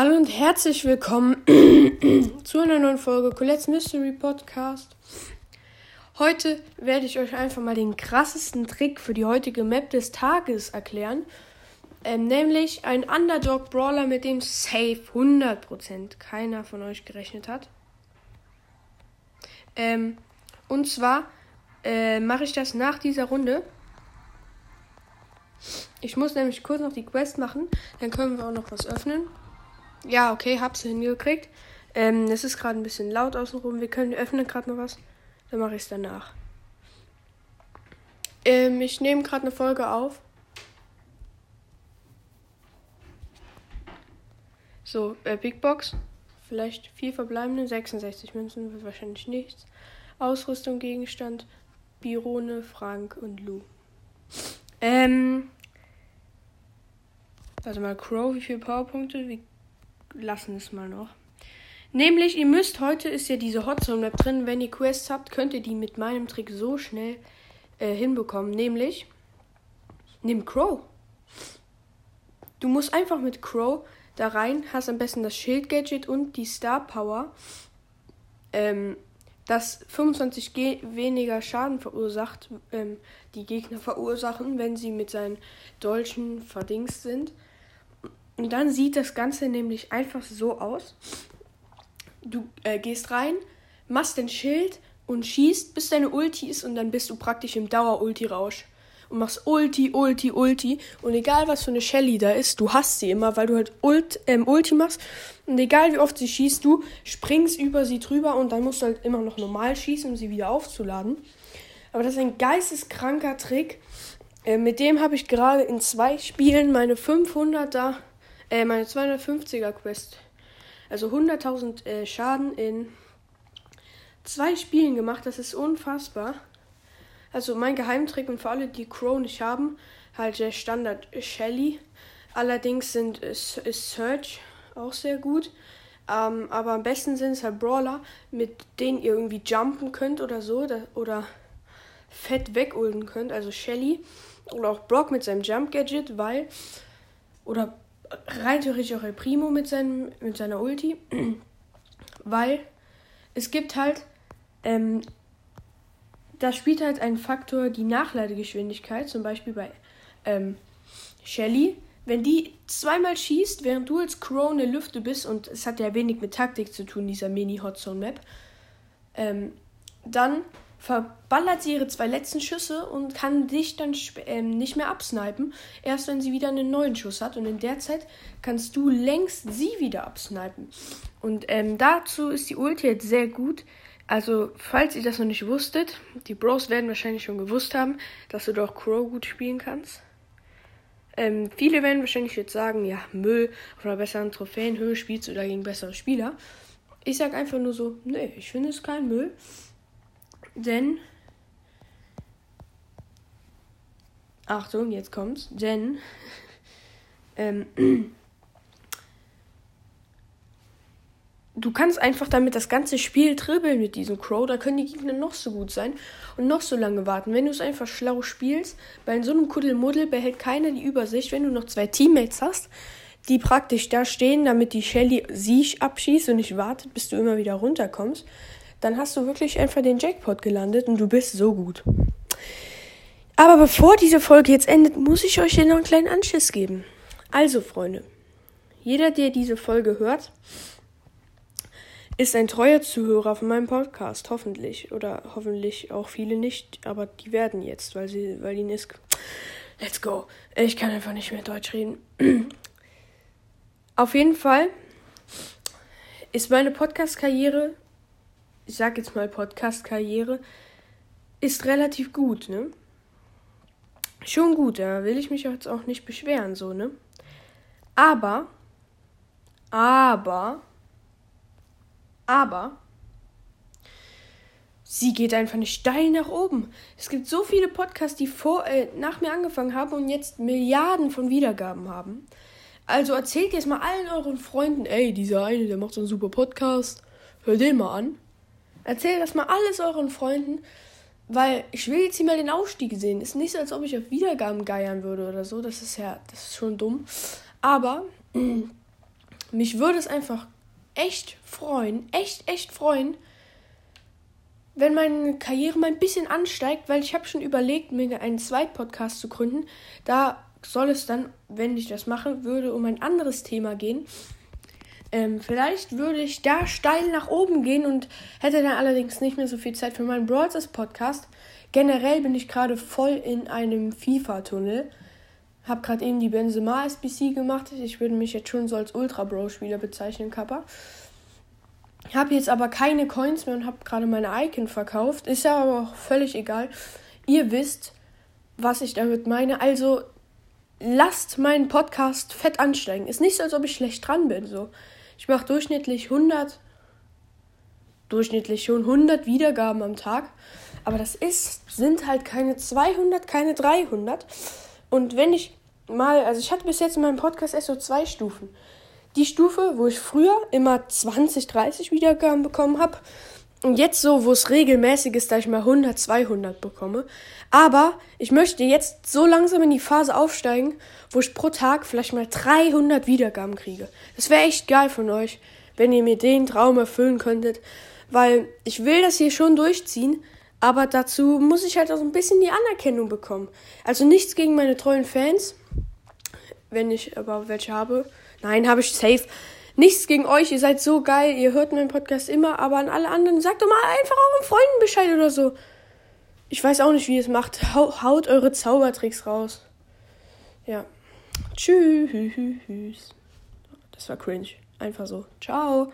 Hallo und herzlich willkommen zu einer neuen Folge Colette's Mystery Podcast. Heute werde ich euch einfach mal den krassesten Trick für die heutige Map des Tages erklären. Ähm, nämlich ein Underdog Brawler, mit dem safe 100% keiner von euch gerechnet hat. Ähm, und zwar äh, mache ich das nach dieser Runde. Ich muss nämlich kurz noch die Quest machen, dann können wir auch noch was öffnen. Ja, okay, hab's hingekriegt. Ähm, es ist gerade ein bisschen laut außenrum. Wir können öffnen gerade noch was. Dann mache ich es danach. Ähm, ich nehme gerade eine Folge auf. So, äh, Big Box. Vielleicht vier verbleibende, 66 Münzen, wird wahrscheinlich nichts. Ausrüstung, Gegenstand, Birone, Frank und Lou. Ähm. Warte mal, Crow, wie viele Powerpunkte? Wie lassen es mal noch. Nämlich, ihr müsst, heute ist ja diese Hotzone Map drin. Wenn ihr Quests habt, könnt ihr die mit meinem Trick so schnell äh, hinbekommen. Nämlich, nimm Crow. Du musst einfach mit Crow da rein, hast am besten das Schild-Gadget und die Star Power, ähm, das 25 G weniger Schaden verursacht, ähm, die Gegner verursachen, wenn sie mit seinen Dolchen verdingst sind. Und dann sieht das Ganze nämlich einfach so aus. Du äh, gehst rein, machst den Schild und schießt, bis deine Ulti ist und dann bist du praktisch im Dauer-Ulti-Rausch. Und machst Ulti, Ulti, Ulti. Und egal was für eine Shelly da ist, du hast sie immer, weil du halt Ult, ähm, Ulti machst. Und egal wie oft sie schießt, du springst über sie drüber und dann musst du halt immer noch normal schießen, um sie wieder aufzuladen. Aber das ist ein geisteskranker Trick. Äh, mit dem habe ich gerade in zwei Spielen meine 500er äh, meine 250er Quest. Also 100.000 äh, Schaden in zwei Spielen gemacht. Das ist unfassbar. Also mein Geheimtrick und für alle, die Crow nicht haben, halt der Standard Shelly. Allerdings sind ist, ist Search auch sehr gut. Ähm, aber am besten sind es halt Brawler, mit denen ihr irgendwie jumpen könnt oder so. Da, oder fett wegulden könnt. Also Shelly. Oder auch Brock mit seinem Jump Gadget, weil. Oder rein theoretisch auch El Primo mit, seinem, mit seiner Ulti. Weil es gibt halt, ähm, da spielt halt ein Faktor die Nachladegeschwindigkeit, zum Beispiel bei ähm, Shelly. Wenn die zweimal schießt, während du als Crow in der Lüfte bist, und es hat ja wenig mit Taktik zu tun, dieser Mini-Hotzone-Map, ähm, dann verballert sie ihre zwei letzten Schüsse und kann dich dann ähm, nicht mehr absnipen, erst wenn sie wieder einen neuen Schuss hat. Und in der Zeit kannst du längst sie wieder absnipen. Und ähm, dazu ist die Ulti jetzt sehr gut. Also, falls ihr das noch nicht wusstet, die Bros werden wahrscheinlich schon gewusst haben, dass du doch Crow gut spielen kannst. Ähm, viele werden wahrscheinlich jetzt sagen, ja, Müll, auf einer besseren Trophäenhöhe spielst du dagegen bessere Spieler. Ich sag einfach nur so, nee, ich finde es kein Müll. Denn. Achtung, jetzt kommt's. Denn. Ähm, du kannst einfach damit das ganze Spiel dribbeln mit diesem Crow. Da können die Gegner noch so gut sein und noch so lange warten. Wenn du es einfach schlau spielst, bei so einem Kuddelmuddel behält keiner die Übersicht. Wenn du noch zwei Teammates hast, die praktisch da stehen, damit die Shelly sie abschießt und nicht wartet, bis du immer wieder runterkommst, dann hast du wirklich einfach den Jackpot gelandet und du bist so gut. Aber bevor diese Folge jetzt endet, muss ich euch hier noch einen kleinen Anschiss geben. Also, Freunde, jeder, der diese Folge hört, ist ein treuer Zuhörer von meinem Podcast, hoffentlich. Oder hoffentlich auch viele nicht, aber die werden jetzt, weil sie, weil ihnen ist. Let's go. Ich kann einfach nicht mehr Deutsch reden. Auf jeden Fall ist meine Podcast-Karriere ich sag jetzt mal Podcast-Karriere, ist relativ gut, ne? Schon gut, da will ich mich jetzt auch nicht beschweren, so, ne? Aber, aber, aber, sie geht einfach nicht steil nach oben. Es gibt so viele Podcasts, die vor, äh, nach mir angefangen haben und jetzt Milliarden von Wiedergaben haben. Also erzählt jetzt mal allen euren Freunden, ey, dieser eine, der macht so einen super Podcast, hör den mal an. Erzählt das mal alles euren Freunden, weil ich will jetzt hier mal den Aufstieg sehen. Ist nicht so, als ob ich auf Wiedergaben geiern würde oder so. Das ist ja, das ist schon dumm. Aber mich würde es einfach echt freuen, echt, echt freuen, wenn meine Karriere mal ein bisschen ansteigt, weil ich habe schon überlegt, mir einen Zweitpodcast zu gründen. Da soll es dann, wenn ich das mache, würde um ein anderes Thema gehen. Ähm, vielleicht würde ich da steil nach oben gehen und hätte dann allerdings nicht mehr so viel Zeit für meinen Brawlers Podcast. Generell bin ich gerade voll in einem FIFA-Tunnel. Hab gerade eben die Benzema SBC gemacht. Ich würde mich jetzt schon so als Ultra Bro Spieler bezeichnen, Kappa. Habe jetzt aber keine Coins mehr und habe gerade meine Icon verkauft. Ist ja aber auch völlig egal. Ihr wisst, was ich damit meine. Also lasst meinen Podcast fett ansteigen. Ist nicht so, als ob ich schlecht dran bin. So. Ich mache durchschnittlich 100, durchschnittlich schon 100 Wiedergaben am Tag. Aber das ist, sind halt keine 200, keine 300. Und wenn ich mal, also ich hatte bis jetzt in meinem Podcast erst so zwei Stufen. Die Stufe, wo ich früher immer 20, 30 Wiedergaben bekommen habe. Und jetzt so, wo es regelmäßig ist, da ich mal 100, 200 bekomme. Aber ich möchte jetzt so langsam in die Phase aufsteigen, wo ich pro Tag vielleicht mal 300 Wiedergaben kriege. Das wäre echt geil von euch, wenn ihr mir den Traum erfüllen könntet. Weil ich will das hier schon durchziehen, aber dazu muss ich halt auch ein bisschen die Anerkennung bekommen. Also nichts gegen meine treuen Fans, wenn ich aber welche habe. Nein, habe ich safe. Nichts gegen euch, ihr seid so geil, ihr hört meinen Podcast immer, aber an alle anderen sagt doch mal einfach euren Freunden Bescheid oder so. Ich weiß auch nicht, wie ihr es macht. Haut eure Zaubertricks raus. Ja. Tschüss. Das war cringe. Einfach so. Ciao.